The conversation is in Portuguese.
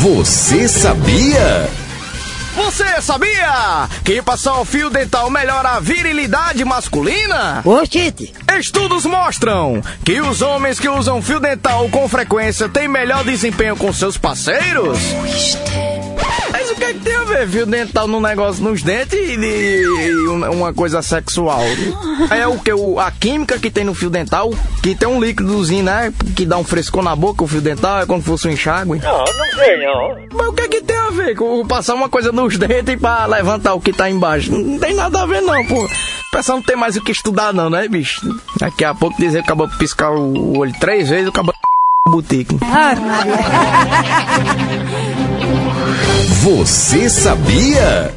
Você sabia? Você sabia que passar o fio dental melhora a virilidade masculina? Oxente! Estudos mostram que os homens que usam fio dental com frequência têm melhor desempenho com seus parceiros. Fio dental no negócio nos dentes e, e uma coisa sexual? É o que? A química que tem no fio dental, que tem um líquidozinho, né? Que dá um frescor na boca, o fio dental, é como se fosse um enxágue. Não, não sei não. Mas o que, é que tem a ver com passar uma coisa nos dentes pra levantar o que tá embaixo? Não tem nada a ver não, pô. O pessoal não tem mais o que estudar não, né, bicho? Daqui a pouco dizer que acabou de piscar o olho três vezes, acabou botico. Você sabia?